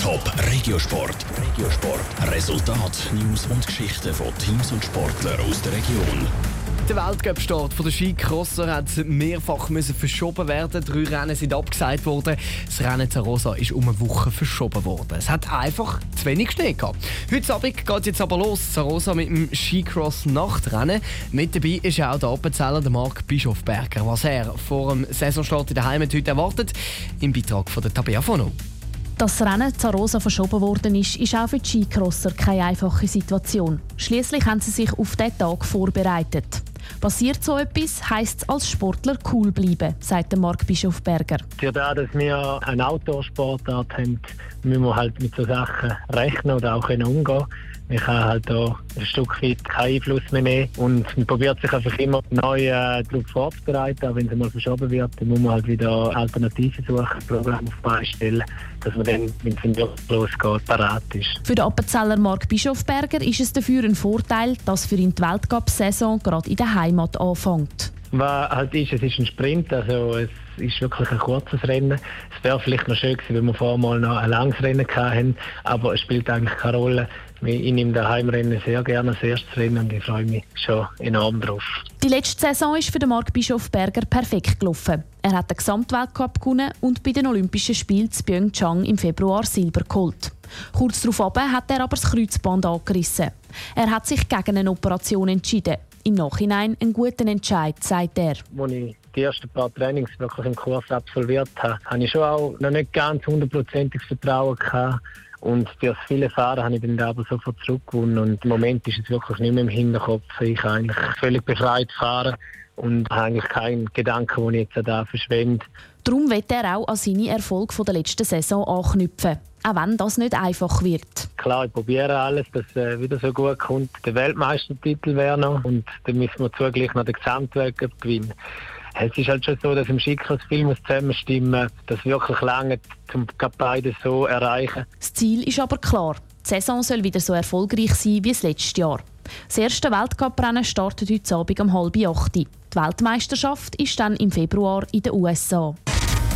Top Regiosport. Regiosport. Resultat, News und Geschichten von Teams und Sportlern aus der Region. Der Weltcup-Start der Skicrosser hat mehrfach müssen verschoben werden. Drei Rennen sind abgesagt worden. Das Rennen Zarosa ist um eine Woche verschoben worden. Es hat einfach zu wenig Schnee gehabt. Heute Abend geht es jetzt aber los. Zarosa mit dem Skicross-Nachtrennen. Mit dabei ist auch der Appenzeller, der Marc Bischofberger. Was er vor dem Saisonstart in der Heimat heute erwartet, im Beitrag von der Tabea Fono. Dass das Rennen Zarosa verschoben worden ist, ist auch für die Skicrosser keine einfache Situation. Schließlich haben sie sich auf diesen Tag vorbereitet. Passiert so etwas, heisst es als Sportler cool bleiben, sagt Marc Bischofberger. Für das, dass wir eine Outdoor-Sportart haben, müssen wir halt mit so Sachen rechnen oder auch umgehen man kann halt da ein Stück weit keinen Einfluss mehr nehmen und man probiert sich einfach immer neu äh, darauf vorzubereiten. Auch wenn es mal verschoben wird, dann muss man halt wieder Alternativen suchen, Programme auf die stellen, dass man dann, wenn es losgeht, parat ist. Für den Appenzeller Mark Bischofberger ist es dafür ein Vorteil, dass für ihn die Weltcup-Saison gerade in der Heimat anfängt. Was halt ist, es ist ein Sprint, also es ist wirklich ein kurzes Rennen. Es wäre vielleicht noch schön gewesen, wenn wir vorher mal noch ein langes Rennen hatten, aber es spielt eigentlich keine Rolle. Ich nehme das Heimrennen sehr gerne als erstes Rennen und ich freue mich schon enorm drauf. Die letzte Saison ist für den Marc Bischof Berger perfekt gelaufen. Er hat den Gesamtweltcup gewonnen und bei den Olympischen Spielen in Pyeongchang im Februar Silber geholt. Kurz darauf hat er aber das Kreuzband angerissen. Er hat sich gegen eine Operation entschieden. Im Nachhinein einen guten Entscheid, sagt er. Als ich die ersten paar Trainings wirklich im Kurs absolviert habe, hatte ich schon auch noch nicht ganz hundertprozentiges Vertrauen gehabt und durch viele Fahren habe ich dann aber sofort zurückgewonnen. Und im Moment ist es wirklich nicht mehr im Hinterkopf. Ich kann eigentlich völlig befreit fahren und habe eigentlich keinen Gedanken, den ich jetzt da verschwende. Darum wird er auch an seine Erfolge der letzten Saison anknüpfen. Auch wenn das nicht einfach wird. Klar, ich probiere alles, dass es äh, wieder so gut kommt. Der Weltmeistertitel wäre noch und dann müssen wir zugleich noch den Gesamtweltcup gewinnen. Es ist halt schon so, dass im Schicksalsfilm muss zusammenstimmen, dass wirklich lange zum beide so erreichen. Das Ziel ist aber klar. Die Saison soll wieder so erfolgreich sein wie das letzte Jahr. Das erste Weltcuprennen startet heute Abend um halb acht. Die Weltmeisterschaft ist dann im Februar in den USA.